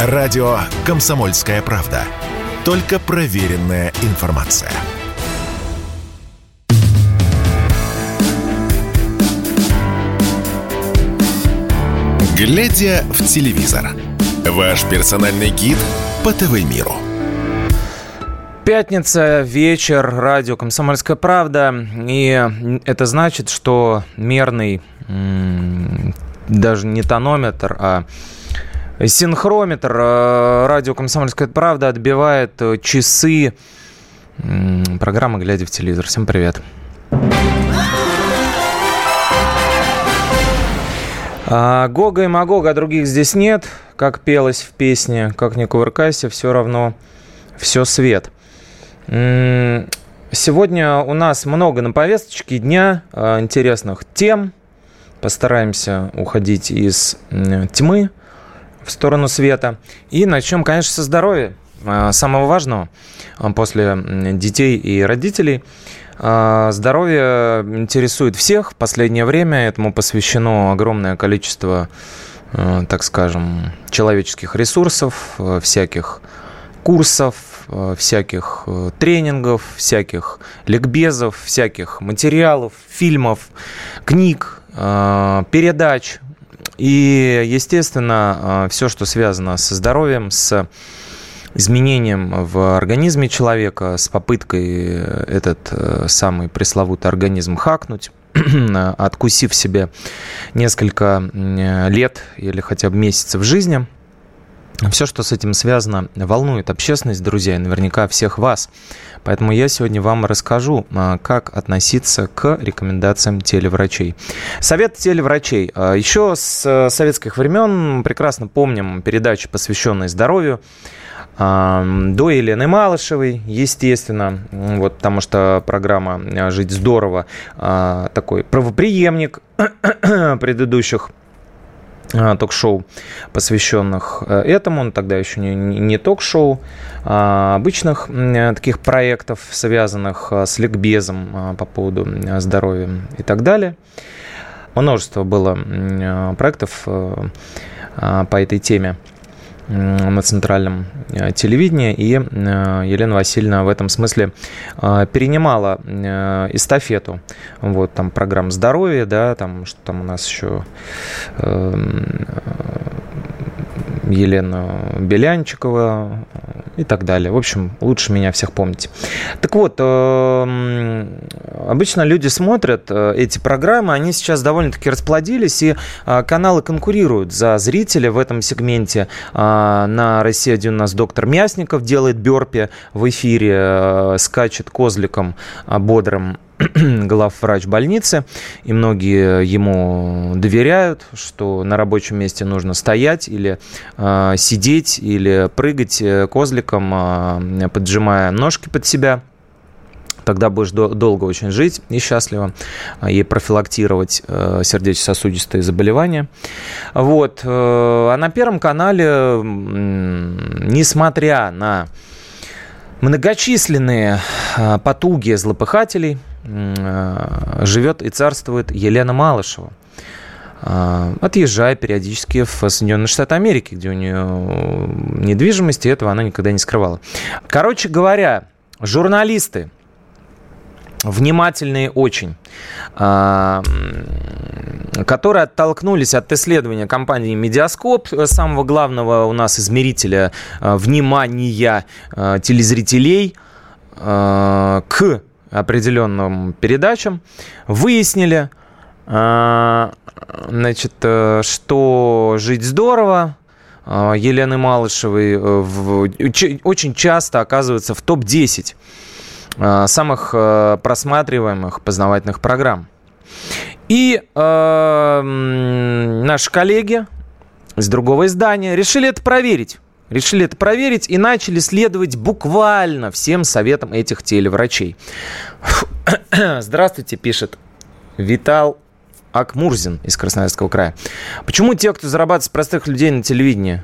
Радио «Комсомольская правда». Только проверенная информация. Глядя в телевизор. Ваш персональный гид по ТВ-миру. Пятница, вечер, радио «Комсомольская правда». И это значит, что мерный, даже не тонометр, а Синхрометр э, радио «Комсомольская правда» отбивает э, часы программы «Глядя в телевизор». Всем привет. А, Гога и Магога, других здесь нет. Как пелось в песне, как не кувыркайся, все равно все свет. Сегодня у нас много на повесточке дня э, интересных тем. Постараемся уходить из тьмы, в сторону света. И начнем, конечно, со здоровья. А, самого важного а, после детей и родителей. А, здоровье интересует всех. В последнее время этому посвящено огромное количество, так скажем, человеческих ресурсов, всяких курсов, всяких тренингов, всяких ликбезов, всяких материалов, фильмов, книг, передач, и, естественно, а, все, что связано со здоровьем, с изменением в организме человека, с попыткой этот э, самый пресловутый организм хакнуть, откусив себе несколько лет или хотя бы месяцев жизни – все, что с этим связано, волнует общественность, друзья, и наверняка всех вас. Поэтому я сегодня вам расскажу, а, как относиться к рекомендациям телеврачей. Совет телеврачей. А, еще с э, советских времен прекрасно помним передачи, посвященные здоровью а, до Елены Малышевой, естественно, вот, потому что программа «Жить здорово» такой правоприемник предыдущих ток-шоу, посвященных э, этому. Он тогда еще не, не ток-шоу, а обычных таких проектов, связанных э, с ликбезом по поводу здоровья и так далее. Множество было проектов э, по этой теме на центральном э, телевидении, и э, Елена Васильевна в этом смысле э, перенимала эстафету. Вот там программ здоровья, да, там что там у нас еще эм, Елена Белянчикова и так далее. В общем, лучше меня всех помните. Так вот, эм, обычно люди смотрят э, эти программы, они сейчас довольно-таки расплодились, и э, каналы конкурируют за зрителя в этом сегменте. Э, на России один у нас доктор Мясников делает бёрпи в эфире, скачет козликом бодрым главврач больницы, и многие ему доверяют, что на рабочем месте нужно стоять или э, сидеть, или прыгать э, козликом, э, поджимая ножки под себя тогда будешь долго очень жить и счастливо и профилактировать э, сердечно-сосудистые заболевания. Вот. А на Первом канале, несмотря на многочисленные потуги злопыхателей, Э, живет и царствует Елена Малышева э, отъезжая периодически в Соединенные Штаты Америки, где у нее недвижимость, и этого она никогда не скрывала. Короче говоря, журналисты, внимательные очень, э, которые оттолкнулись от исследования компании Медиаскоп, самого главного у нас измерителя внимания телезрителей, к определенным передачам, выяснили, а, значит, э, что жить здорово, а, Елены Малышевой э, очень часто оказывается в топ-10 а, самых э, просматриваемых познавательных программ. И э, наши коллеги из другого издания решили это проверить решили это проверить и начали следовать буквально всем советам этих телеврачей. Здравствуйте, пишет Витал Акмурзин из Красноярского края. Почему те, кто зарабатывает с простых людей на телевидении,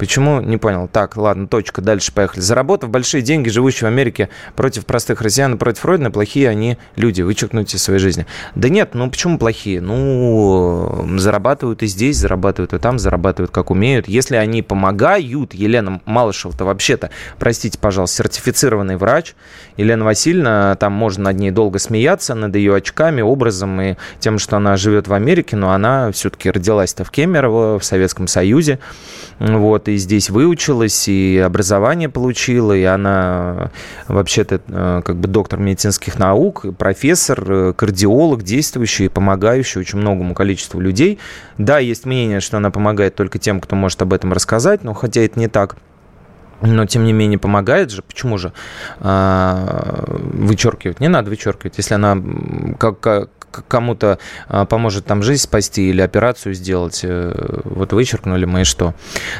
Почему? Не понял. Так, ладно, точка, дальше поехали. Заработав большие деньги, живущие в Америке против простых россиян и против Родины, плохие они люди, вычеркнуть из своей жизни. Да нет, ну почему плохие? Ну, зарабатывают и здесь, зарабатывают и там, зарабатывают как умеют. Если они помогают, Елена Малышева-то вообще-то, простите, пожалуйста, сертифицированный врач, Елена Васильевна, там можно над ней долго смеяться, над ее очками, образом и тем, что она живет в Америке, но она все-таки родилась-то в Кемерово, в Советском Союзе, вот, и здесь выучилась, и образование получила, и она вообще-то э, как бы доктор медицинских наук, профессор, э, кардиолог, действующий, помогающий очень многому количеству людей. Да, есть мнение, что она помогает только тем, кто может об этом рассказать, но хотя это не так но тем не менее помогает же. Почему же а, вычеркивать? Не надо вычеркивать. Если она как кому-то а, поможет там жизнь спасти или операцию сделать. Э, вот вычеркнули мы и что.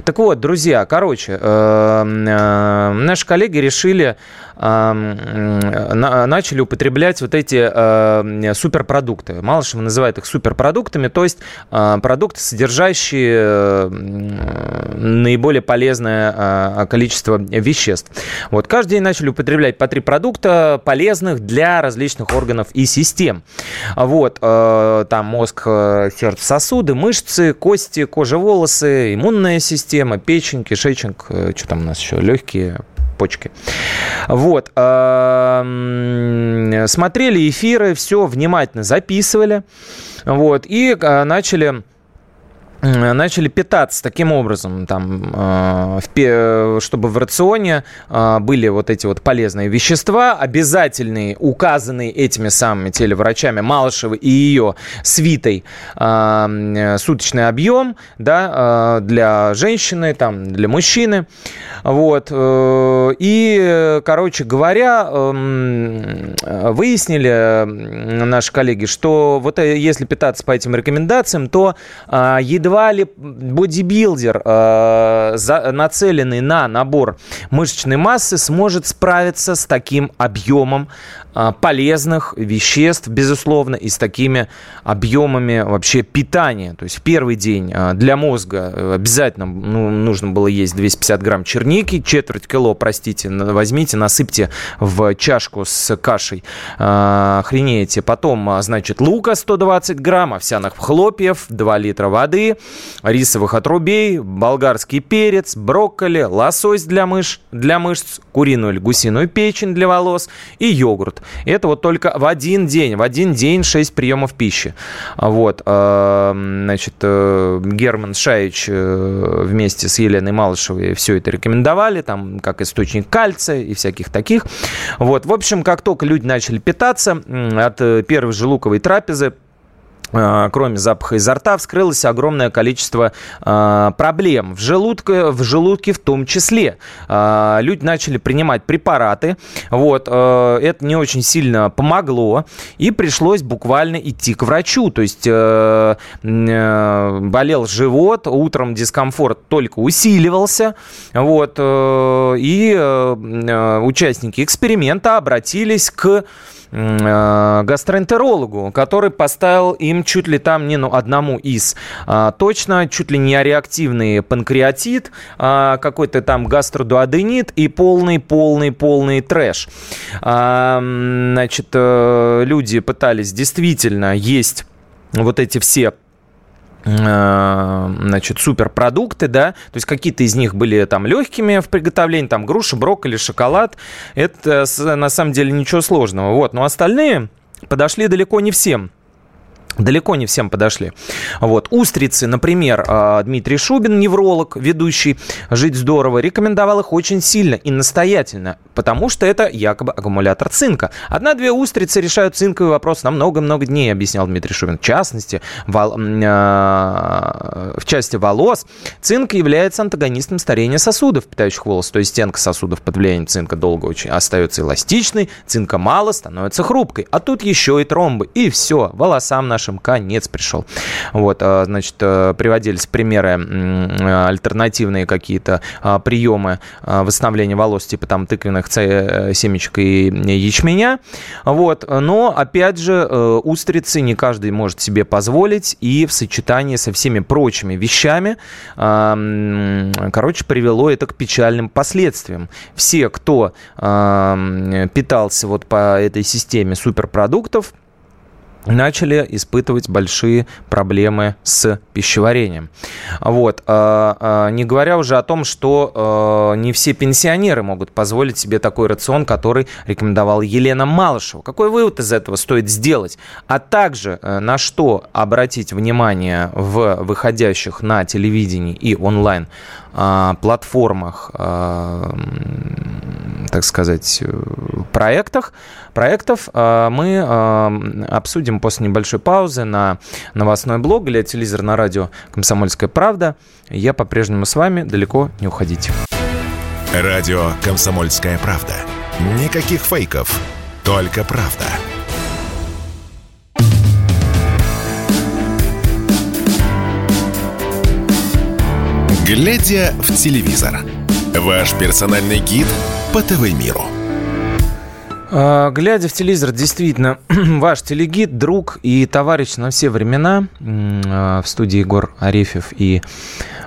Так вот, друзья, короче, э, э, наши коллеги решили начали употреблять вот эти суперпродукты. Малышева называет их суперпродуктами, то есть продукты, содержащие наиболее полезное количество веществ. Вот каждый день начали употреблять по три продукта полезных для различных органов и систем. Вот, э, там мозг, э, сердце, сосуды, мышцы, кости, кожа, волосы, иммунная система, печень, кишечник, э, что там у нас еще, легкие, почки. Вот. Смотрели эфиры, все внимательно записывали. Вот. И начали начали питаться таким образом, там, э, чтобы в рационе э, были вот эти вот полезные вещества, обязательные, указанные этими самыми телеврачами Малышевой и ее свитой э, суточный объем да, для женщины, там, для мужчины. Вот. И, короче говоря, выяснили наши коллеги, что вот если питаться по этим рекомендациям, то едва едва ли бодибилдер, э, нацеленный на набор мышечной массы, сможет справиться с таким объемом полезных веществ, безусловно, и с такими объемами вообще питания. То есть в первый день а, для мозга э, обязательно ну, нужно было есть 250 грамм черники, четверть кило, простите, возьмите, насыпьте в чашку с кашей, а, охренеете. Потом, значит, лука 120 грамм, овсяных хлопьев, 2 литра воды, рисовых отрубей, болгарский перец, брокколи, лосось для, мыш, для мышц, куриную или гусиную печень для волос и йогурт. Это вот только в один день, в один день 6 приемов пищи. Вот, э, значит, э, Герман Шаич э, вместе с Еленой Малышевой все это рекомендовали, там, как источник кальция и всяких таких. Вот, в общем, как только люди начали питаться от первой же луковой трапезы, кроме запаха изо рта, вскрылось огромное количество э, проблем. В желудке, в желудке в том числе. Э, люди начали принимать препараты. Вот, это не очень сильно помогло. И пришлось буквально идти к врачу. То есть э, э, болел живот, утром дискомфорт только усиливался. Вот, э, и участники эксперимента обратились к гастроэнтерологу, который поставил им чуть ли там не ну, одному из а, точно, чуть ли не реактивный панкреатит, а, какой-то там гастродуоденит и полный-полный-полный трэш. А, значит, э, люди пытались действительно есть вот эти все Э, значит, суперпродукты, да, то есть какие-то из них были там легкими в приготовлении, там груша, брокколи, шоколад, это на самом деле ничего сложного, вот, но остальные подошли далеко не всем. Далеко не всем подошли. Вот. Устрицы, например, а, Дмитрий Шубин, невролог, ведущий «Жить здорово», рекомендовал их очень сильно и настоятельно, потому что это якобы аккумулятор цинка. Одна-две устрицы решают цинковый вопрос на много-много дней, объяснял Дмитрий Шубин. В частности, вол... А, в части волос цинк является антагонистом старения сосудов, питающих волос. То есть стенка сосудов под влиянием цинка долго очень остается эластичной, цинка мало, становится хрупкой. А тут еще и тромбы. И все, волосам нашим нашим конец пришел. Вот, значит, приводились примеры альтернативные какие-то приемы восстановления волос, типа там тыквенных семечек и ячменя. Вот, но, опять же, устрицы не каждый может себе позволить, и в сочетании со всеми прочими вещами, короче, привело это к печальным последствиям. Все, кто питался вот по этой системе суперпродуктов, начали испытывать большие проблемы с пищеварением. Вот. А, а, не говоря уже о том, что а, не все пенсионеры могут позволить себе такой рацион, который рекомендовала Елена Малышева. Какой вывод из этого стоит сделать? А также э, на что обратить внимание в выходящих на телевидении и онлайн платформах, так сказать, проектах, проектов мы обсудим после небольшой паузы на новостной блог или телевизор на радио «Комсомольская правда». Я по-прежнему с вами, далеко не уходите. Радио «Комсомольская правда». Никаких фейков, только правда. Глядя в телевизор. Ваш персональный гид по ТВ-миру. А, глядя в телевизор, действительно, ваш телегид, друг и товарищ на все времена. А, в студии Егор Арефьев и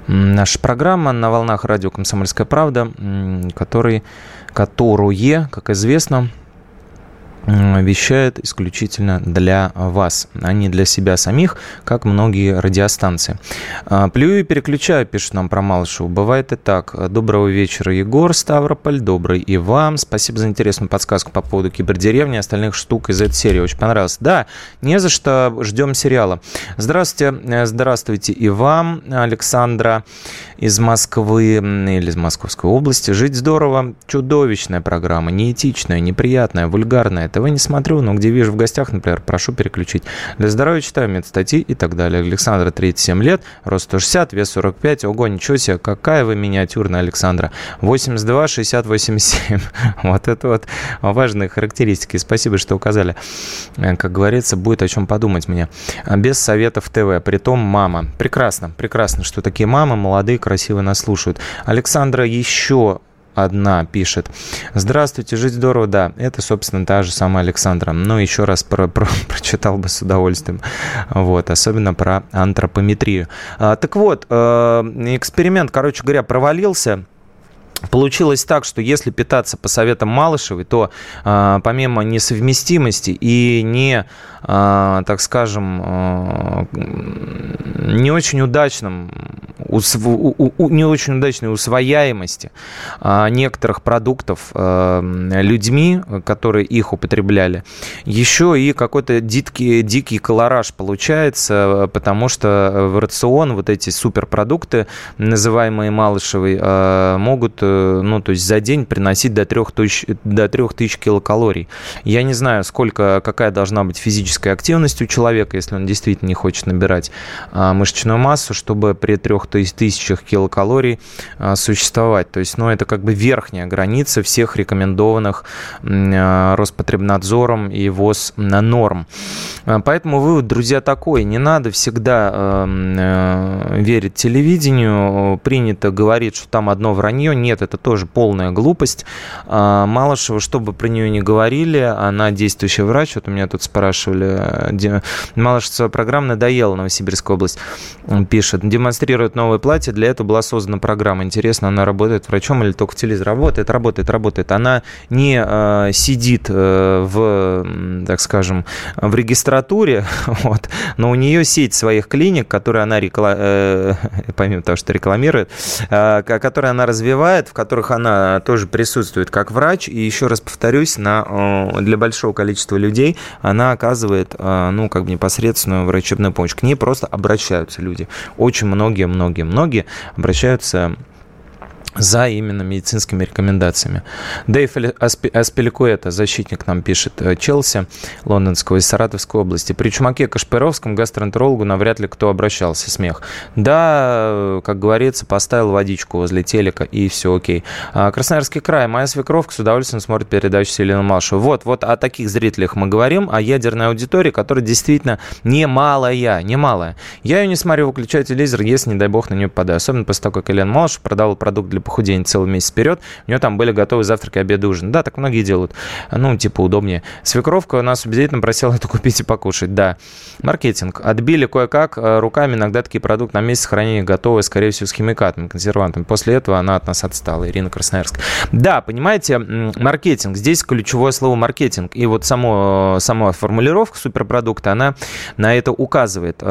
наша программа на волнах радио «Комсомольская правда», который, которую, как известно, вещает исключительно для вас, а не для себя самих, как многие радиостанции. А, Плюю и переключаю, пишет нам про Малышеву. Бывает и так. Доброго вечера, Егор Ставрополь. Добрый и вам. Спасибо за интересную подсказку по поводу кибердеревни и остальных штук из этой серии. Очень понравилось. Да, не за что. Ждем сериала. Здравствуйте. Э, здравствуйте и вам, Александра из Москвы или из Московской области. Жить здорово. Чудовищная программа. Неэтичная, неприятная, вульгарная ТВ не смотрю, но где вижу в гостях, например, прошу переключить. Для здоровья читаю медстатьи и так далее. Александра, 37 лет, рост 160, вес 45. Ого, ничего себе, какая вы миниатюрная, Александра. 82, 60, 87. Вот это вот важные характеристики. Спасибо, что указали. Э, как говорится, будет о чем подумать мне. Без советов ТВ, притом мама. Прекрасно, прекрасно, что такие мамы молодые, красивые нас слушают. Александра еще одна пишет. Здравствуйте, жить здорово, да. Это, собственно, та же самая Александра. Но еще раз про, про, прочитал бы с удовольствием. Вот, особенно про антропометрию. А, так вот, э, эксперимент, короче говоря, провалился. Получилось так, что если питаться по советам Малышевой, то э, помимо несовместимости и не, э, так скажем, э, не очень удачным не очень удачной усвояемости а, некоторых продуктов а, людьми, которые их употребляли. Еще и какой-то дикий, дикий колораж получается, потому что в рацион вот эти суперпродукты, называемые Малышевой, а, могут ну, то есть за день приносить до 3000, до 3000 килокалорий. Я не знаю, сколько, какая должна быть физическая активность у человека, если он действительно не хочет набирать мышечную массу, чтобы при 3000 тысячах килокалорий а, существовать. То есть, ну, это как бы верхняя граница всех рекомендованных а, Роспотребнадзором и ВОЗ на норм. А, поэтому вывод, друзья, такой. Не надо всегда верить телевидению. Принято говорить, что там одно вранье. Нет, это тоже полная глупость. Малышева, что бы про нее не говорили, она действующий врач. Вот у меня тут спрашивали. Малышева программа надоела Новосибирская область. Пишет. Демонстрирует новые платье. Для этого была создана программа. Интересно, она работает врачом или только в телевизоре? Работает, работает, работает. Она не э, сидит э, в, так скажем, в регистратуре, вот, но у нее сеть своих клиник, которые она, рекла... э, помимо того, что рекламирует, э, которые она развивает, в которых она тоже присутствует как врач. И еще раз повторюсь, на, э, для большого количества людей она оказывает, э, ну, как бы непосредственную врачебную помощь. К ней просто обращаются люди. Очень многие-многие многие многие обращаются за именно медицинскими рекомендациями. Дэйв Аспеликуэта, защитник нам пишет, э, Челси, лондонского из Саратовской области. При Чумаке Кашпировском гастроэнтерологу навряд ли кто обращался, смех. Да, э, как говорится, поставил водичку возле телека и все окей. А, Красноярский край, моя свекровка с удовольствием смотрит передачу Селена Малышева. Вот, вот о таких зрителях мы говорим, о ядерной аудитории, которая действительно немалая, немалая. Я ее не смотрю, выключаю телевизор, если, не дай бог, на нее попадаю. Особенно после того, как Елена Малышев продавал продукт для похудения целый месяц вперед, у нее там были готовы завтраки, обед, ужин. Да, так многие делают. Ну, типа, удобнее. Свекровка нас убедительно просила это купить и покушать. Да. Маркетинг. Отбили кое-как э, руками иногда такие продукты на месяц хранения готовые, скорее всего, с химикатами, консервантами. После этого она от нас отстала. Ирина Красноярск. Да, понимаете, маркетинг. Здесь ключевое слово маркетинг. И вот само, сама формулировка суперпродукта, она на это указывает.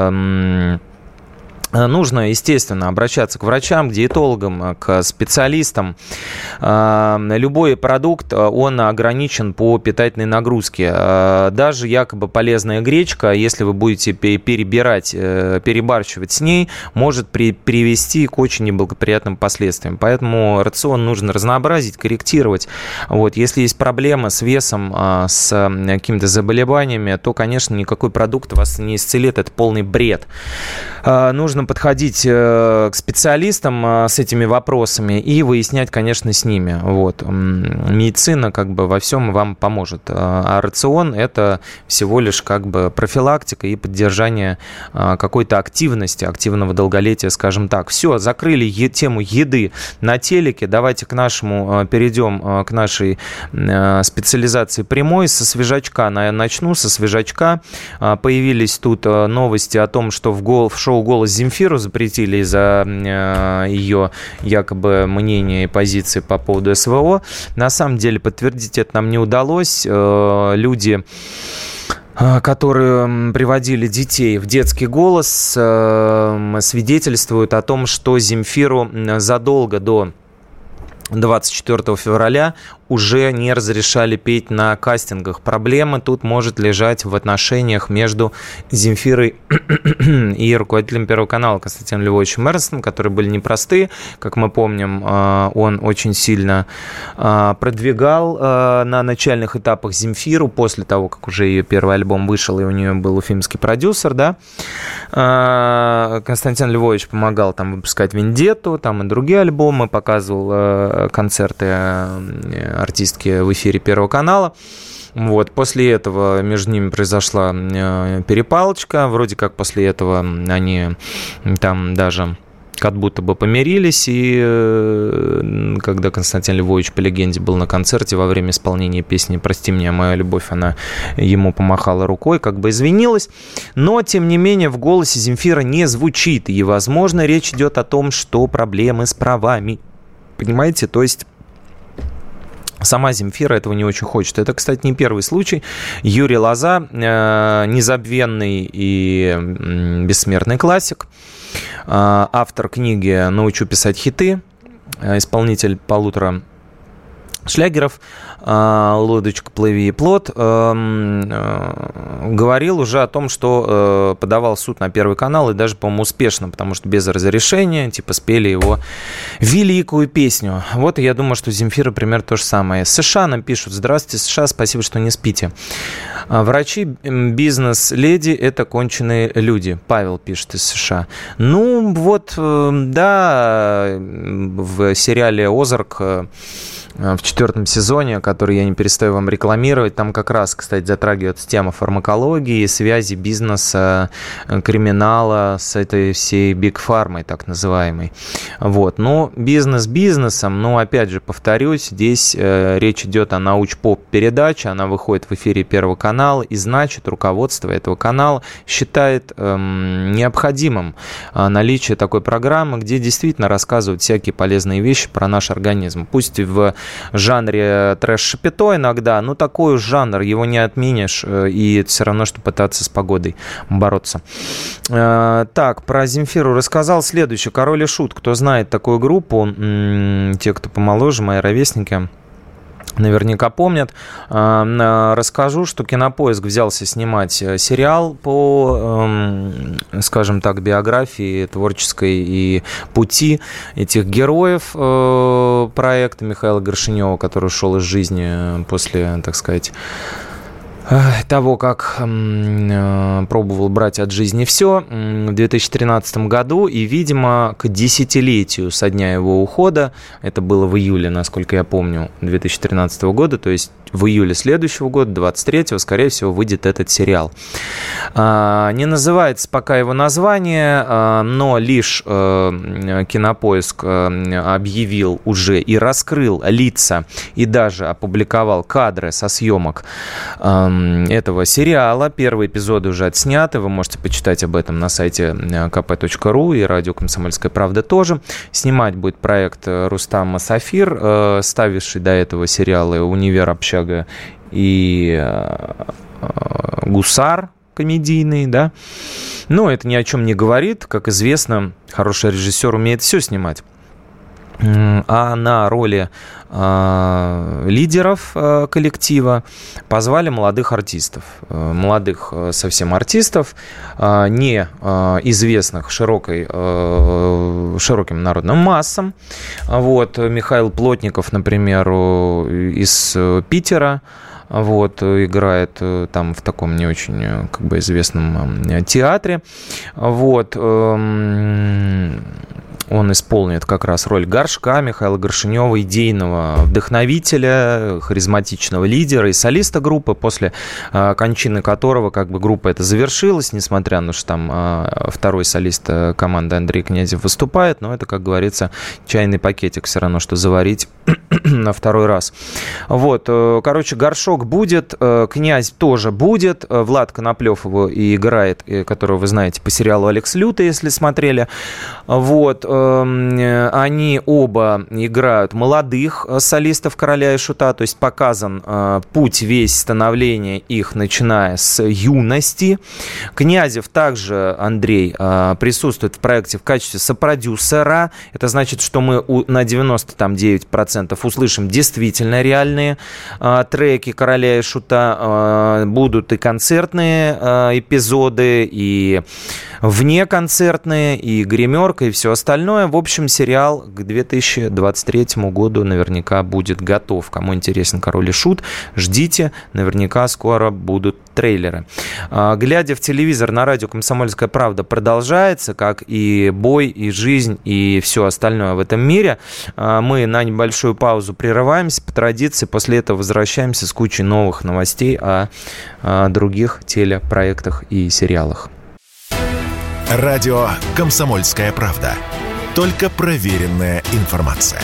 Э, нужно, естественно, обращаться к врачам, к диетологам, э, к специалистам. Э, любой продукт, он ограничен по питательной нагрузке. Даже якобы полезная гречка, если вы будете перебирать, перебарщивать с ней, может привести к очень неблагоприятным последствиям. Поэтому рацион нужно разнообразить, корректировать. Вот. Если есть проблемы с весом, с какими-то заболеваниями, то, конечно, никакой продукт вас не исцелит. Это полный бред. Нужно нужно подходить э, к специалистам э, с этими вопросами и выяснять, конечно, с ними. Вот. Медицина как бы во всем вам поможет. А, а рацион – это всего лишь как бы профилактика и поддержание какой-то активности, активного долголетия, скажем так. Все, закрыли е- тему еды на телеке. Давайте к нашему перейдем к нашей специализации прямой. Со свежачка начну, со свежачка. Появились тут новости о том, что в, гол, в шоу «Голос Земли» Земфиру запретили из-за э, ее якобы мнения и позиции по поводу СВО. На самом деле подтвердить это нам не удалось. Э, люди э, которые приводили детей в детский голос, свидетельствуют о том, что Земфиру задолго до 24 февраля уже не разрешали петь на кастингах. Проблема тут может лежать в отношениях между Земфирой и руководителем Первого канала Константином Львовичем Мерсоном, которые были непростые. Как мы помним, а, он очень сильно а, продвигал а, на начальных этапах Земфиру после того, как уже ее первый альбом вышел, и у нее был уфимский продюсер, да. Константин Львович помогал там выпускать «Вендетту», там и другие альбомы, показывал концерты артистки в эфире Первого канала. Вот, после этого между ними произошла э, перепалочка. Вроде как после этого они там даже как будто бы помирились, и э, когда Константин Львович по легенде был на концерте во время исполнения песни «Прости меня, моя любовь», она ему помахала рукой, как бы извинилась, но, тем не менее, в голосе Земфира не звучит, и, возможно, речь идет о том, что проблемы с правами, понимаете, то есть Сама Земфира этого не очень хочет. Это, кстати, не первый случай. Юрий Лоза, э, незабвенный и бессмертный классик, э, автор книги «Научу писать хиты», э, исполнитель полутора шлягеров а, «Лодочка, плыви и плод» эм, э, говорил уже о том, что э, подавал суд на Первый канал, и даже, по-моему, успешно, потому что без разрешения, типа, спели его великую песню. Вот я думаю, что Земфира, пример то же самое. США нам пишут, здравствуйте, США, спасибо, что не спите. А, врачи, бизнес-леди – это конченые люди, Павел пишет из США. Ну, вот, э, да, в сериале «Озарк» в четвертом сезоне, который я не перестаю вам рекламировать. Там как раз, кстати, затрагивается тема фармакологии, связи бизнеса, э, криминала с этой всей биг фармой, так называемой. Вот. Но бизнес бизнесом, но опять же, повторюсь, здесь э, речь идет о науч-поп-передаче, она выходит в эфире Первого канала, и значит, руководство этого канала считает эм, необходимым э, наличие такой программы, где действительно рассказывают всякие полезные вещи про наш организм. Пусть в жанре трэш-шапито иногда, ну такой жанр, его не отменишь, э, и все равно, что пытаться с погодой бороться. Э, так, про Земфиру рассказал. Следующий, Король и Шут. Кто знает такую группу, те, кто помоложе, мои ровесники, наверняка помнят. А, расскажу, что Кинопоиск взялся снимать э, сериал по, эм, скажем так, биографии творческой и пути этих героев э, проекта Михаила Горшинева, который ушел из жизни после, так сказать, того, как э, пробовал брать от жизни все в 2013 году, и, видимо, к десятилетию со дня его ухода, это было в июле, насколько я помню, 2013 года, то есть в июле следующего года, 23-го, скорее всего, выйдет этот сериал. А, не называется пока его название, а, но лишь э, Кинопоиск э, объявил уже и раскрыл лица, и даже опубликовал кадры со съемок этого сериала. Первые эпизоды уже отсняты, вы можете почитать об этом на сайте э, kp.ru и радио «Комсомольская правда» тоже. Снимать будет проект Рустам Сафир, ставивший до этого сериалы «Универ общага и э, Гусар комедийный, да. Но это ни о чем не говорит. Как известно, хороший режиссер умеет все снимать. А на роли э, лидеров э, коллектива позвали молодых артистов. Э, молодых э, совсем артистов, э, не известных широкой, э, широким народным массам. Вот, Михаил Плотников, например, из Питера, вот, играет там в таком не очень как бы известном театре, вот, эм, он исполнит как раз роль горшка Михаила Горшинева, идейного вдохновителя, харизматичного лидера и солиста группы, после э, кончины которого как бы группа это завершилась, несмотря на то, что там э, второй солист э, команды Андрей Князев выступает, но это, как говорится, чайный пакетик все равно, что заварить на второй раз. Вот, короче, горшок будет, князь тоже будет, Влад Коноплев его играет, которого вы знаете по сериалу «Алекс Лютый», если смотрели. Вот, они оба играют молодых э, солистов «Короля и Шута», то есть показан э, путь весь становления их, начиная с юности. Князев также, Андрей, э, присутствует в проекте в качестве сопродюсера. Это значит, что мы на 99% услышим действительно реальные треки «Короля и Шута». Будут и концертные эпизоды, и внеконцертные, и гримерка, и все остальное остальное. В общем, сериал к 2023 году наверняка будет готов. Кому интересен «Король и Шут», ждите. Наверняка скоро будут трейлеры. А, глядя в телевизор на радио «Комсомольская правда» продолжается, как и бой, и жизнь, и все остальное в этом мире. А, мы на небольшую паузу прерываемся по традиции. После этого возвращаемся с кучей новых новостей о других телепроектах и сериалах. Радио «Комсомольская правда». Только проверенная информация.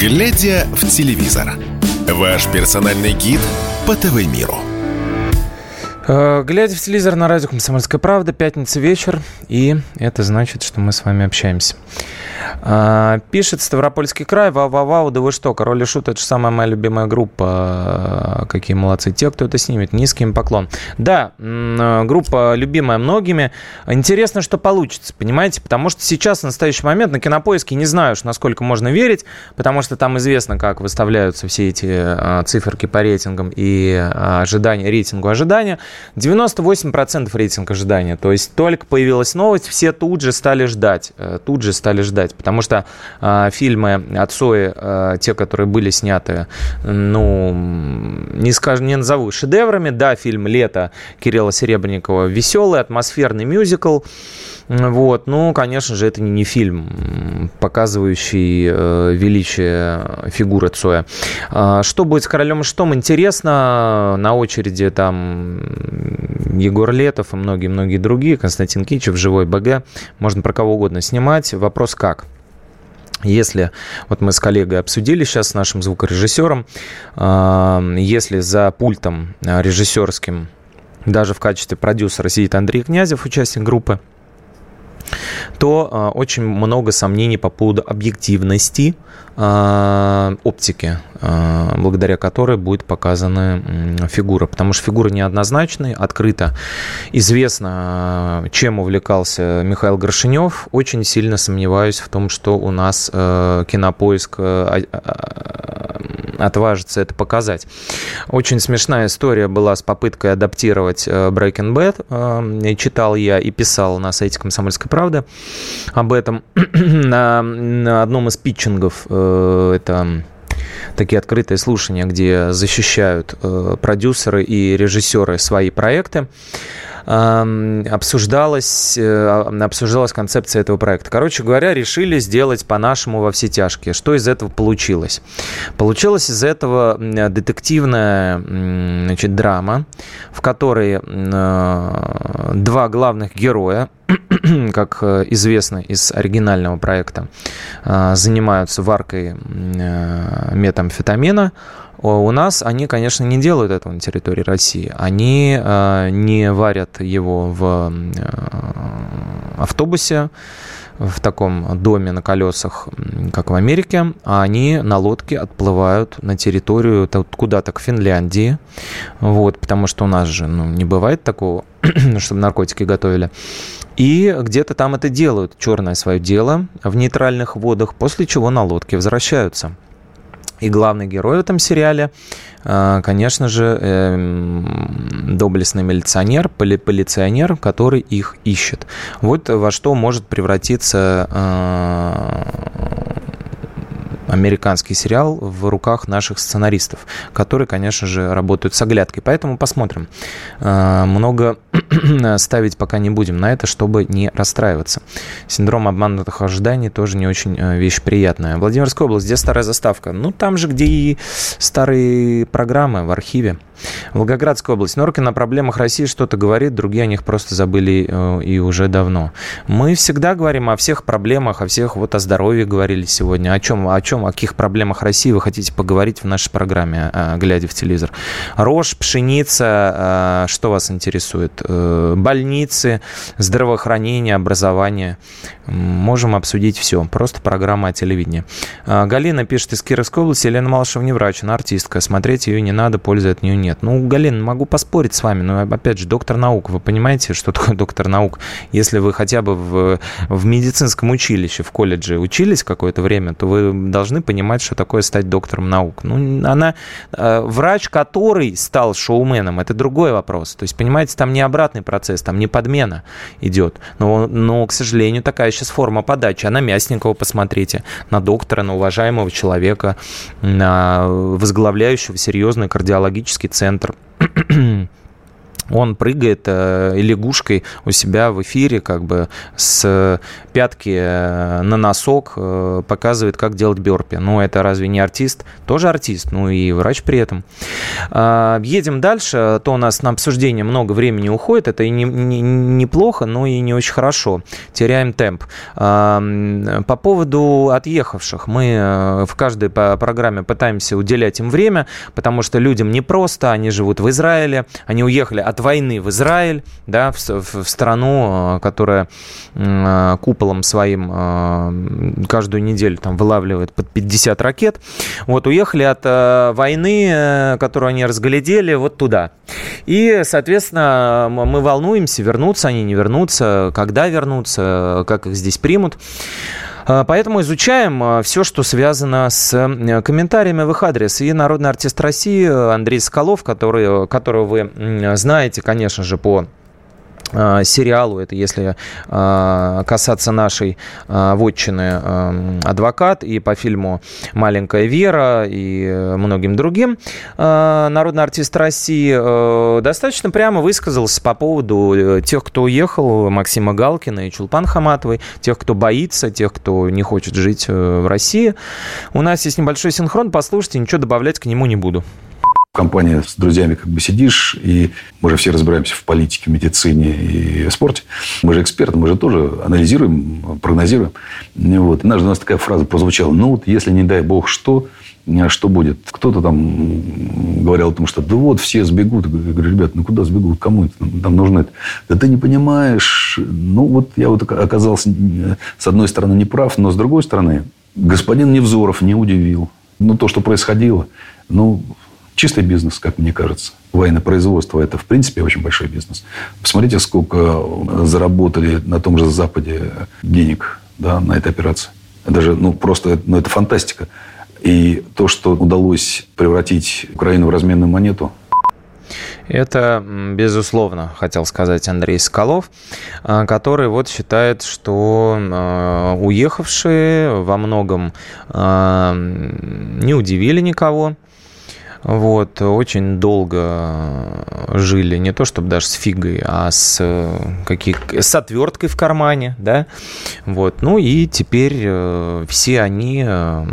Глядя в телевизор. Ваш персональный гид по ТВ-миру. Э, глядя в телевизор на радио «Комсомольская правда», пятница вечер, и это значит, что мы с вами общаемся. А, пишет Ставропольский край. Вау-вау-вау, да вы что, Король и Шут, это же самая моя любимая группа. Какие молодцы. Те, кто это снимет, низкий им поклон. Да, группа любимая многими. Интересно, что получится, понимаете? Потому что сейчас, в настоящий момент, на Кинопоиске не знаю, насколько можно верить, потому что там известно, как выставляются все эти циферки по рейтингам и ожидания, рейтингу ожидания. 98% рейтинг ожидания. То есть только появилась новость, все тут же стали ждать. Э, тут же стали ждать потому что э, фильмы от Сои, э, те, которые были сняты, ну, не, скажу, не назову шедеврами, да, фильм «Лето» Кирилла Серебренникова веселый, атмосферный мюзикл, вот, ну, конечно же, это не фильм, показывающий э, величие фигуры Цоя. Э, что будет с «Королем и Штом»? Интересно, на очереди там Егор Летов и многие-многие другие, Константин Кичев, «Живой БГ». Можно про кого угодно снимать. Вопрос как? Если, вот мы с коллегой обсудили сейчас с нашим звукорежиссером, если за пультом режиссерским, даже в качестве продюсера сидит Андрей Князев, участник группы, то очень много сомнений по поводу объективности оптики благодаря которой будет показана фигура. Потому что фигура неоднозначная, открыто известно, чем увлекался Михаил Горшинев. Очень сильно сомневаюсь в том, что у нас кинопоиск отважится это показать. Очень смешная история была с попыткой адаптировать Breaking Bad. Читал я и писал на сайте «Комсомольской правды» об этом на, на одном из питчингов. Э, это такие открытые слушания, где защищают э, продюсеры и режиссеры свои проекты обсуждалась, э, обсуждалась концепция этого проекта. Короче говоря, решили сделать по-нашему во все тяжкие. Что из этого получилось? Получилась из этого детективная значит, драма, в которой э, два главных героя, как э, известно из оригинального проекта, занимаются варкой метамфетамина, у нас они, конечно, не делают этого на территории России. Они э, не варят его в э, автобусе, в таком доме на колесах, как в Америке, а они на лодке отплывают на территорию куда-то к Финляндии, вот, потому что у нас же ну, не бывает такого, чтобы наркотики готовили. И где-то там это делают, черное свое дело, в нейтральных водах, после чего на лодке возвращаются. И главный герой в этом сериале, э, конечно же, эм, доблестный милиционер, полиционер, который их ищет. Вот во что может превратиться э, американский сериал в руках наших сценаристов, которые, конечно же, работают с оглядкой. Поэтому посмотрим. Э, много ставить пока не будем на это, чтобы не расстраиваться. Синдром обманутых ожиданий тоже не очень э, вещь приятная. Владимирская область, где старая заставка? Ну, там же, где и старые программы в архиве. Волгоградская область. Норкин о проблемах России что-то говорит, другие о них просто забыли э, и уже давно. Мы всегда говорим о всех проблемах, о всех, вот о здоровье говорили сегодня. О чем, о чем, о каких проблемах России вы хотите поговорить в нашей программе, э, глядя в телевизор? Рожь, пшеница, э, что вас интересует? Больницы, здравоохранение, образование. Можем обсудить все. Просто программа о телевидении. Галина пишет из Кировской области. Елена Малышева не врач, она артистка. Смотреть ее не надо, пользы от нее нет нет. Ну, Галина, могу поспорить с вами, но опять же, доктор наук, вы понимаете, что такое доктор наук? Если вы хотя бы в, в медицинском училище, в колледже учились какое-то время, то вы должны понимать, что такое стать доктором наук. Ну, она, э, врач, который стал шоуменом, это другой вопрос. То есть, понимаете, там не обратный процесс, там не подмена идет. Но, но к сожалению, такая сейчас форма подачи. А на Мясникова посмотрите, на доктора, на уважаемого человека, на возглавляющего серьезный кардиологический центр он прыгает э, лягушкой у себя в эфире, как бы с пятки э, на носок, э, показывает, как делать бёрпи. Ну, это разве не артист? Тоже артист, ну и врач при этом. Э, едем дальше, то у нас на обсуждение много времени уходит, это и не, не, неплохо, но и не очень хорошо. Теряем темп. Э, по поводу отъехавших, мы э, в каждой программе пытаемся уделять им время, потому что людям непросто, они живут в Израиле, они уехали от от войны в Израиль, да, в, в, в страну, э, которая э, куполом своим э, каждую неделю там вылавливает под 50 ракет. Вот уехали от войны, которую они разглядели, вот туда. И, соответственно, мы волнуемся, вернутся они, не вернутся, когда вернутся, как их здесь примут. Поэтому изучаем все, что связано с комментариями в их адрес. И народный артист России Андрей Соколов, который, которого вы знаете, конечно же, по сериалу, это если э, касаться нашей э, вотчины «Адвокат», и по фильму «Маленькая Вера», и многим другим. Народный артист России достаточно прямо высказался по поводу тех, кто уехал, Максима Галкина и Чулпан Хаматовой, тех, кто боится, тех, кто не хочет жить в России. У нас есть небольшой синхрон, послушайте, ничего добавлять к нему не буду компании с друзьями как бы сидишь, и мы же все разбираемся в политике, медицине и спорте. Мы же эксперты, мы же тоже анализируем, прогнозируем. Вот. И у нас такая фраза прозвучала. Ну, вот если, не дай бог, что, что будет? Кто-то там говорил о том, что да вот все сбегут. Я говорю, ребят, ну куда сбегут? Кому это там нужно это? Да ты не понимаешь. Ну, вот я вот оказался, с одной стороны, неправ, но с другой стороны, господин Невзоров не удивил. Ну, то, что происходило, ну, чистый бизнес, как мне кажется. Военное производство – это, в принципе, очень большой бизнес. Посмотрите, сколько заработали на том же Западе денег да, на этой операции. Даже, ну, просто, ну, это фантастика. И то, что удалось превратить Украину в разменную монету, это, безусловно, хотел сказать Андрей Соколов, а, который вот считает, что а, уехавшие во многом а, не удивили никого, вот, очень долго жили, не то чтобы даже с фигой, а с, каких, с отверткой в кармане, да, вот, ну и теперь э, все они э,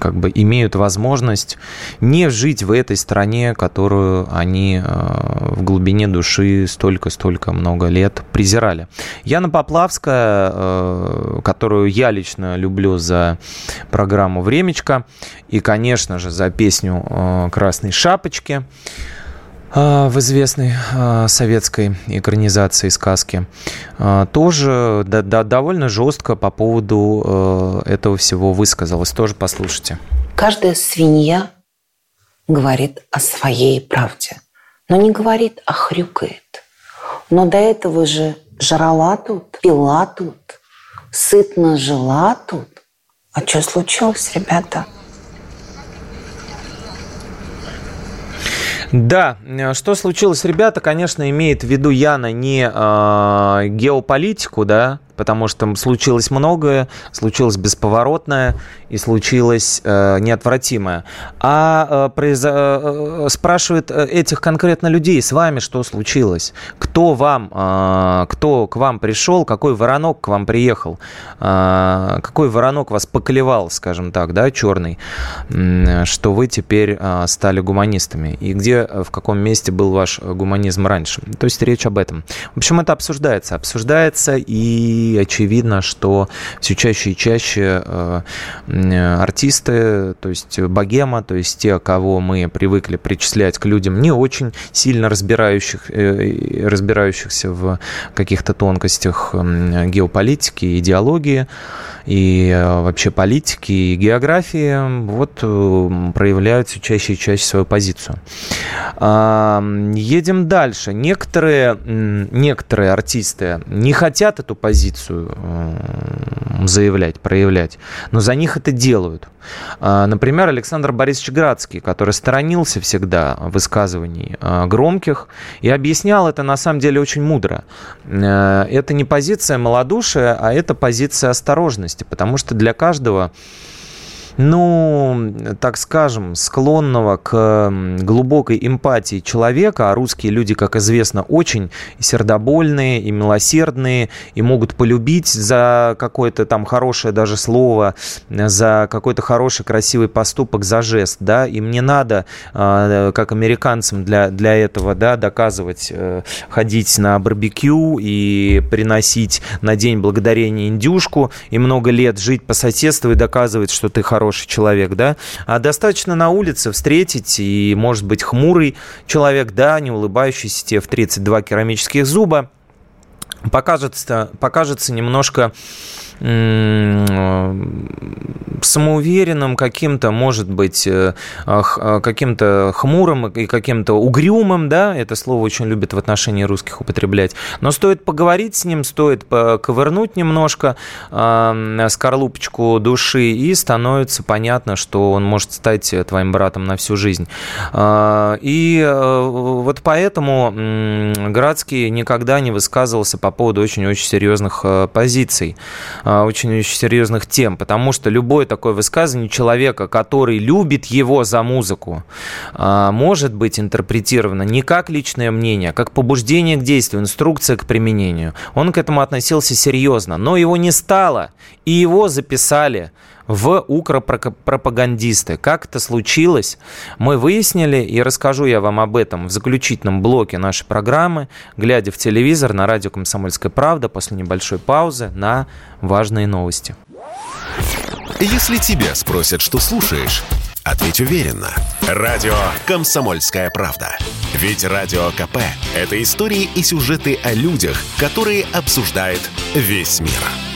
как бы имеют возможность не жить в этой стране, которую они э, в глубине души столько-столько много лет презирали. Яна Поплавская, которую я лично люблю за программу «Времечко», и, конечно же, за песню Э, «Красной шапочки» э, в известной э, советской экранизации сказки, тоже да, да, довольно жестко по поводу этого всего высказалась. Тоже послушайте. Каждая свинья говорит о своей правде, но не говорит, а хрюкает. Но до этого же жрала тут, пила тут, сытно жила тут. А что случилось, ребята? Да, что случилось, ребята, конечно, имеет в виду Яна не э, геополитику, да, потому что случилось многое, случилось бесповоротное и случилось э, неотвратимое. А э, произо... Э, э, спрашивает э, этих конкретно людей, с вами что случилось? Кто вам, э, кто к вам пришел, какой воронок к вам приехал, э, какой воронок вас поклевал, скажем так, да, черный, э, что вы теперь э, стали гуманистами? И где, в каком месте был ваш гуманизм раньше? То есть речь об этом. В общем, это обсуждается, обсуждается и и очевидно, что все чаще и чаще э, артисты, то есть богема, то есть те, кого мы привыкли причислять к людям не очень сильно разбирающих, э, разбирающихся в каких-то тонкостях геополитики, идеологии, и э, вообще политики, и географии, вот проявляют все чаще и чаще свою позицию. Едем дальше. Некоторые, некоторые артисты не хотят эту позицию позицию э, заявлять, проявлять, но за них это делают. А, например, Александр Борисович Градский, который сторонился всегда высказываний э, громких и объяснял это на самом деле очень мудро. Э, это не позиция малодушия, а это позиция осторожности, потому что для каждого ну, так скажем, склонного к глубокой эмпатии человека, а русские люди, как известно, очень сердобольные и милосердные, и могут полюбить за какое-то там хорошее даже слово, за какой-то хороший, красивый поступок, за жест, да, им не надо, а, как американцам для, для этого, да, доказывать, э, ходить на барбекю и приносить на День Благодарения индюшку и много лет жить по соседству и доказывать, что ты хороший хороший человек, да, а достаточно на улице встретить и, может быть, хмурый человек, да, не улыбающийся тебе в 32 керамических зуба, покажется, покажется немножко самоуверенным, каким-то, может быть, э, э, каким-то хмурым и каким-то угрюмым, да, это слово очень любят в отношении русских употреблять. Но стоит поговорить с ним, стоит ковырнуть немножко скорлупочку души, и становится понятно, что он может стать твоим братом на всю жизнь. И э, вот поэтому Градский никогда не высказывался по поводу очень-очень серьезных позиций. А, очень-очень серьезных тем, потому что любое такое высказывание человека, который любит его за музыку, а, может быть интерпретировано не как личное мнение, а как побуждение к действию, инструкция к применению. Он к этому относился серьезно, но его не стало, и его записали в укропропагандисты. Как это случилось, мы выяснили, и расскажу я вам об этом в заключительном блоке нашей программы, глядя в телевизор на радио «Комсомольская правда» после небольшой паузы на важные новости. Если тебя спросят, что слушаешь, ответь уверенно. Радио «Комсомольская правда». Ведь Радио КП – это истории и сюжеты о людях, которые обсуждает весь мир.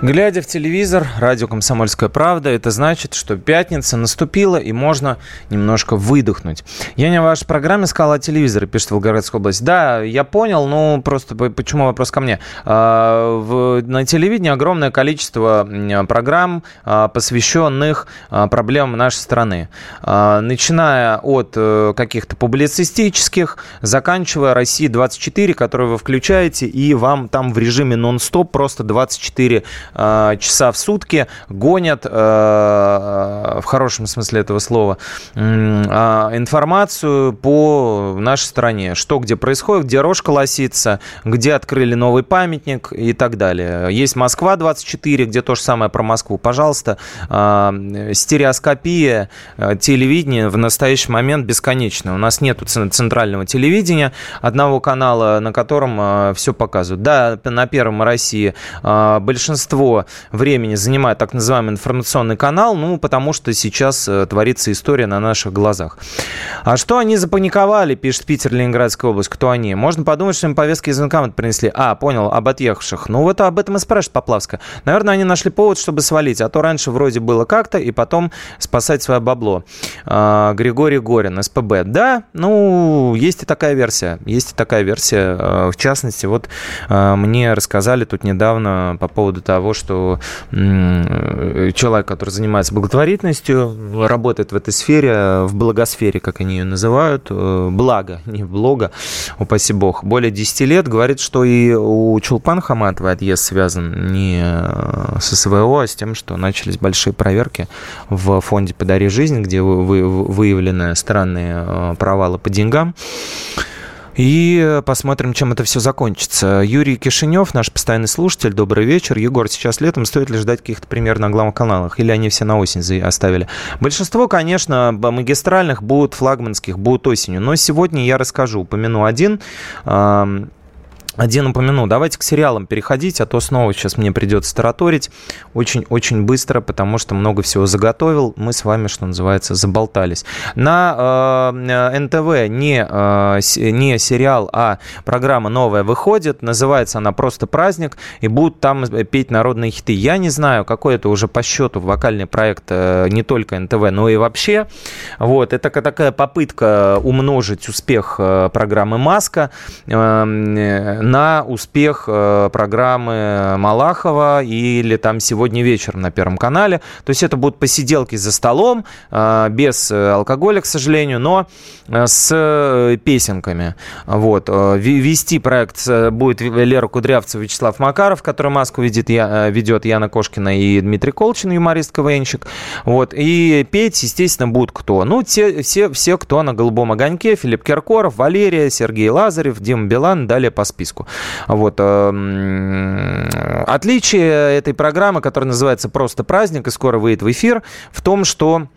Глядя в телевизор, радио «Комсомольская правда», это значит, что пятница наступила и можно немножко выдохнуть. Я не в вашей программе сказал о телевизоре, пишет Волгоградская область. Да, я понял, ну просто почему вопрос ко мне. А, на телевидении огромное количество программ, а, посвященных а, проблемам нашей страны. Начиная от э, каких-то публицистических, заканчивая «Россия-24», которую вы включаете, и вам там в режиме нон-стоп просто 24 Э, часа в сутки гонят, э, в хорошем смысле этого слова, а, информацию по нашей стране. Что где происходит, где рожь колосится, где открыли новый памятник и так далее. Есть Москва-24, где то же самое про Москву. Пожалуйста, а, стереоскопия телевидения в настоящий момент бесконечна. У нас нет центрального телевидения, одного канала, на котором все показывают. Да, на Первом России большинство большинство времени занимает так называемый информационный канал, ну, потому что сейчас э, творится история на наших глазах. А что они запаниковали, пишет Питер, Ленинградская область, кто они? Можно подумать, что им повестки из военкомата принесли. А, понял, об отъехавших. Ну, вот об этом и спрашивает Поплавска. Наверное, они нашли повод, чтобы свалить, а то раньше вроде было как-то, и потом спасать свое бабло. А, Григорий Горин, СПБ. Да, ну, есть и такая версия. Есть и такая версия. А, в частности, вот а, мне рассказали тут недавно по поводу того, того, что человек, который занимается благотворительностью, работает в этой сфере, в благосфере, как они ее называют, э, благо, не блога, упаси бог, более 10 лет, говорит, что и у Чулпан Хаматовой отъезд связан не э, с СВО, а с тем, что начались большие проверки в фонде «Подари жизнь», где выявлены странные э, провалы по деньгам. И посмотрим, чем это все закончится. Юрий Кишинев, наш постоянный слушатель, добрый вечер. Егор, сейчас летом стоит ли ждать каких-то пример на главных каналах? Или они все на осень оставили? Большинство, конечно, магистральных будут флагманских, будут осенью. Но сегодня я расскажу, упомяну один один упомяну. Давайте к сериалам переходить, а то снова сейчас мне придется тараторить очень-очень быстро, потому что много всего заготовил. Мы с вами, что называется, заболтались. На э, НТВ не, э, не сериал, а программа новая выходит. Называется она «Просто праздник», и будут там петь народные хиты. Я не знаю, какой это уже по счету вокальный проект э, не только НТВ, но и вообще. Вот, это такая попытка умножить успех э, программы «Маска». Э, на успех э, программы Малахова или там сегодня вечером на Первом канале. То есть это будут посиделки за столом, э, без э, алкоголя, к сожалению, но с песенками. Вот. Вести проект будет Лера Кудрявцева, Вячеслав Макаров, который маску ведет, я, ведет Яна Кошкина и Дмитрий Колчин, юморист КВНщик. Вот. И петь, естественно, будут кто? Ну, те, все, все, кто на «Голубом огоньке», Филипп Киркоров, Валерия, Сергей Лазарев, Дима Билан, далее по списку подписку. Вот. Эм, отличие этой программы, которая называется «Просто праздник» и скоро выйдет в эфир, в том, что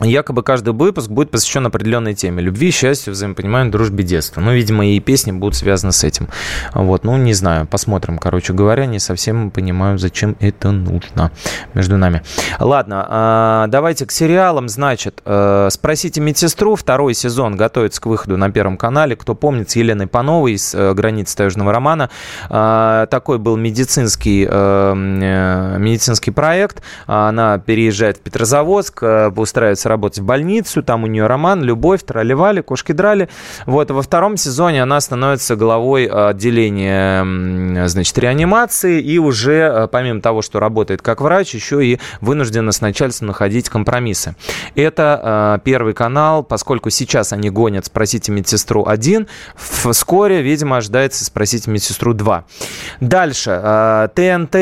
Якобы каждый выпуск будет посвящен определенной теме. Любви, счастью, взаимопониманию, дружбе детства. Ну, видимо, и песни будут связаны с этим. Вот, ну, не знаю, посмотрим. Короче говоря, не совсем понимаю, зачем это нужно между нами. Ладно, а, давайте к сериалам. Значит, э, «Спросите медсестру». Второй сезон готовится к выходу на Первом канале. Кто помнит, с Еленой Пановой из э, «Границ таежного романа». А, такой был медицинский, э, медицинский проект. Она переезжает в Петрозаводск, устраивается собирается работать в больницу, там у нее роман, любовь, тролливали, кошки драли. Вот, во втором сезоне она становится главой отделения, значит, реанимации и уже, э, помимо того, что работает как врач, еще и вынуждена с начальством находить компромиссы. Это э, первый канал, поскольку сейчас они гонят «Спросите медсестру 1», вскоре, видимо, ожидается «Спросите медсестру 2». Дальше. Э, ТНТ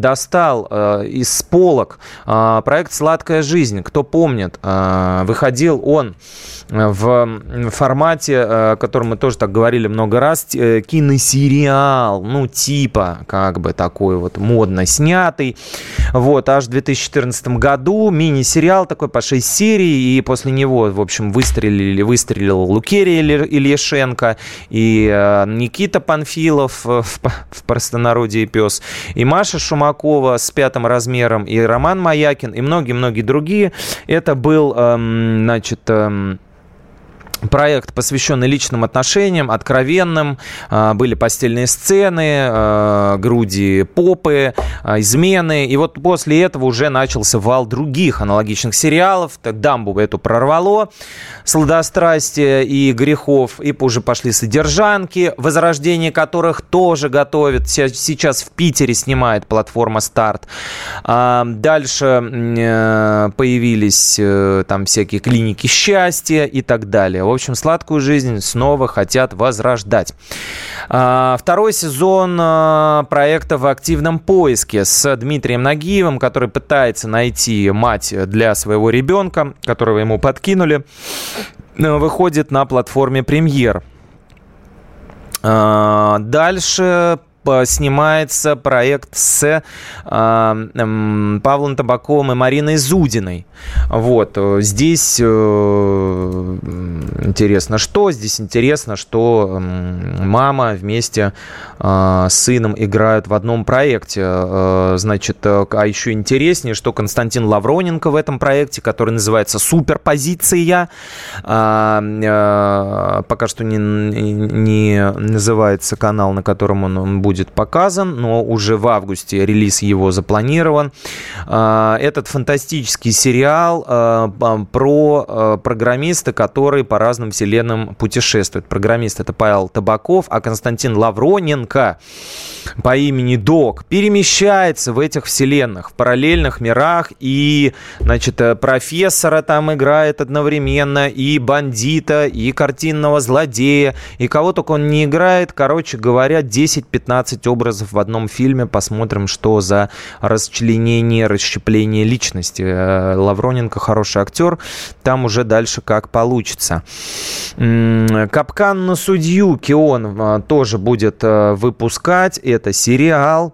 достал из полок проект «Сладкая жизнь». Кто помнит, а, выходил он в формате, э, о котором мы тоже так говорили много раз, э, киносериал, ну, типа, как бы такой вот модно снятый. Вот, аж в 2014 году мини-сериал такой по 6 серий, и после него, в общем, выстрелили, выстрелил Лукерия Ильяшенко, и э, Никита Панфилов в простонародье пес, и Маша Шумакова с пятым размером, и Роман Маякин, и многие-многие другие. Это был, эм, значит, эм, проект, посвященный личным отношениям, откровенным. А, были постельные сцены, а, груди попы, а, измены. И вот после этого уже начался вал других аналогичных сериалов. Дамбу эту прорвало, сладострастия и грехов. И уже пошли содержанки, возрождение которых тоже готовят. Сейчас в Питере снимает платформа «Старт». Дальше э, появились э, там всякие клиники счастья и так далее. В общем, сладкую жизнь снова хотят возрождать. А, второй сезон а, проекта в активном поиске с Дмитрием Нагиевым, который пытается найти мать для своего ребенка, которого ему подкинули, выходит на платформе «Премьер». А, дальше снимается проект с э, Павлом Табаковым и Мариной Зудиной. Вот. Э, здесь э, интересно что? Здесь интересно, что мама вместе э, с сыном играют в одном проекте. Э, значит, э, а еще интереснее, что Константин Лавроненко в этом проекте, который называется «Суперпозиция», э, э, пока что не, не называется канал, на котором он будет будет показан, но уже в августе релиз его запланирован. А, этот фантастический сериал а, про а, программиста, который по разным вселенным путешествует. Программист это Павел Табаков, а Константин Лавроненко по имени Док перемещается в этих вселенных, в параллельных мирах, и, значит, профессора там играет одновременно, и бандита, и картинного злодея, и кого только он не играет, короче говоря, 10-15 15 образов в одном фильме. Посмотрим, что за расчленение, расщепление личности. Э, Лавроненко хороший актер. Там уже дальше как получится. Капкан на судью Кион э, тоже будет э, выпускать. Это сериал.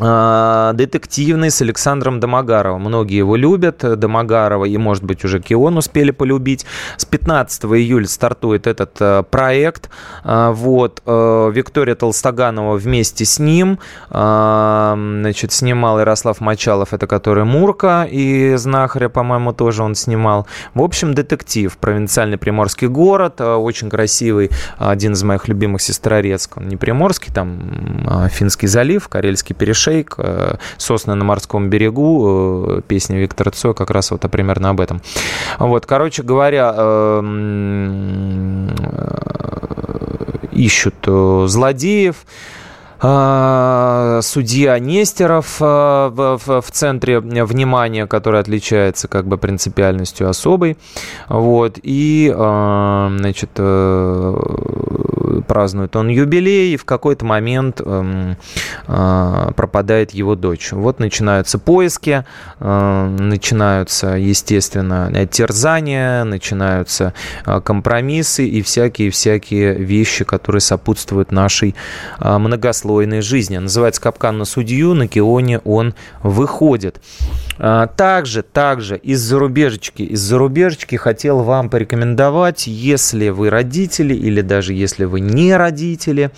А, детективный с Александром Домогаровым. Многие его любят, Домогарова, и, может быть, уже Кион успели полюбить. С 15 июля стартует этот э, проект. А, вот. Э, Виктория Толстоганова вместе с ним. А, значит, снимал Ярослав Мочалов, это который Мурка, и Знахаря, по-моему, тоже он снимал. В общем, детектив. Провинциальный приморский город, э, очень красивый, один из моих любимых Сестрорецк. Он не приморский, там Финский залив, Карельский перешейк шейк, э, сосны на морском берегу, э, песня Виктора Цоя как раз вот примерно об этом. Вот, короче говоря, эм, э, ищут злодеев, судья Нестеров в, центре внимания, который отличается как бы принципиальностью особой. Вот. И, значит, празднует он юбилей, и в какой-то момент э, э, пропадает его дочь. Вот начинаются поиски, э, начинаются, естественно, терзания, начинаются э, компромиссы и всякие-всякие вещи, которые сопутствуют нашей э, многослойной жизни. Называется «Капкан на судью», на Кионе он выходит. А, также, также из зарубежечки, из зарубежечки хотел вам порекомендовать, если вы родители или даже если вы не родители,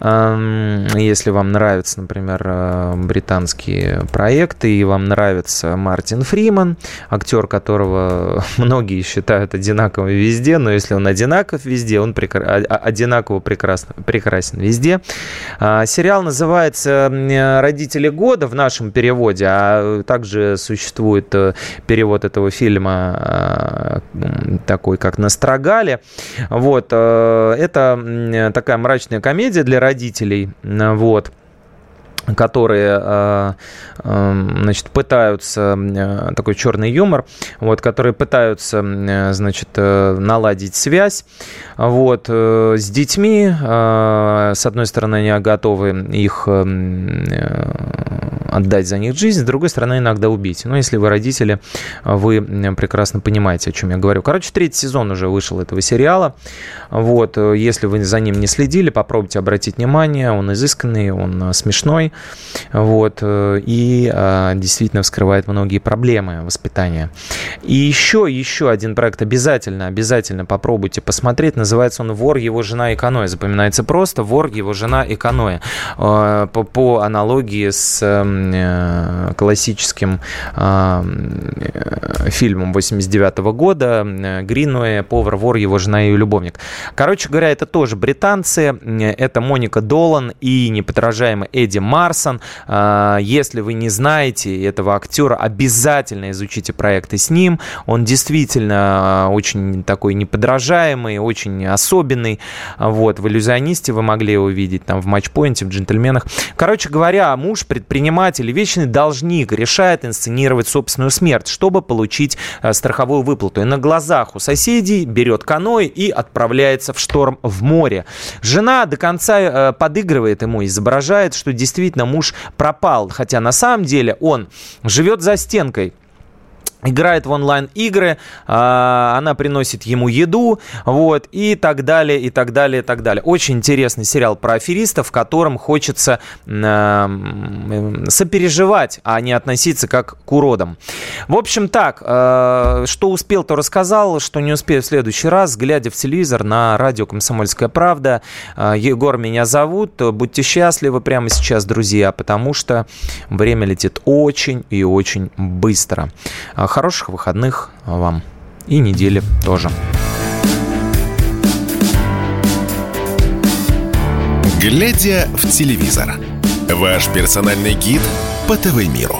если вам нравятся, например, э, британские проекты и вам нравится Мартин Фриман, актер которого многие считают одинаковым везде, но если он одинаков везде, он прекра... одинаково прекрасно, прекрасен везде. А, сериал называется «Родители года» в нашем переводе, а также существует э, перевод этого фильма э, такой, как «Настрогали». Вот. Э, это такая мрачная комедия для родителей. Вот которые э, э, значит, пытаются, э, такой черный юмор, вот, которые пытаются, значит, наладить связь вот, с детьми. С одной стороны, они готовы их отдать за них жизнь, с другой стороны, иногда убить. Но если вы родители, вы прекрасно понимаете, о чем я говорю. Короче, третий сезон уже вышел этого сериала. Вот, если вы за ним не следили, попробуйте обратить внимание. Он изысканный, он смешной. вот, э, и действительно вскрывает многие проблемы воспитания. И еще, еще один проект обязательно, обязательно попробуйте посмотреть. Называется он «Вор, его жена и каноэ». Запоминается просто «Вор, его жена и каноэ». По, по аналогии с эм, э, классическим э, фильмом 89 года Гринуэ «Повар, вор, его жена и любовник». Короче говоря, это тоже британцы. Это Моника Долан и неподражаемый Эдди Марсон. Если вы не знаете этого актера, обязательно изучите проекты с ним. Он действительно очень такой неподражаемый, очень особенный. Вот, в «Иллюзионисте» вы могли его видеть, там, в «Матчпоинте», в «Джентльменах». Короче говоря, муж, предприниматель, вечный должник решает инсценировать собственную смерть, чтобы получить а, страховую выплату. И на глазах у соседей берет каноэ и отправляется в шторм в море. Жена до конца подыгрывает ему, изображает, что действительно муж пропал, хотя на самом деле он живет за стенкой играет в онлайн-игры, а, она приносит ему еду, вот, и так далее, и так далее, и так далее. Очень интересный сериал про аферистов, в котором хочется сопереживать, а не относиться как к уродам. В общем, так, э, что успел, то рассказал, что не успею в следующий раз, глядя в телевизор на радио «Комсомольская правда». Э, Егор меня зовут, будьте счастливы прямо сейчас, друзья, потому что время летит очень и очень быстро. Хороших выходных вам и недели тоже. Глядя в телевизор. Ваш персональный гид по ТВ-миру.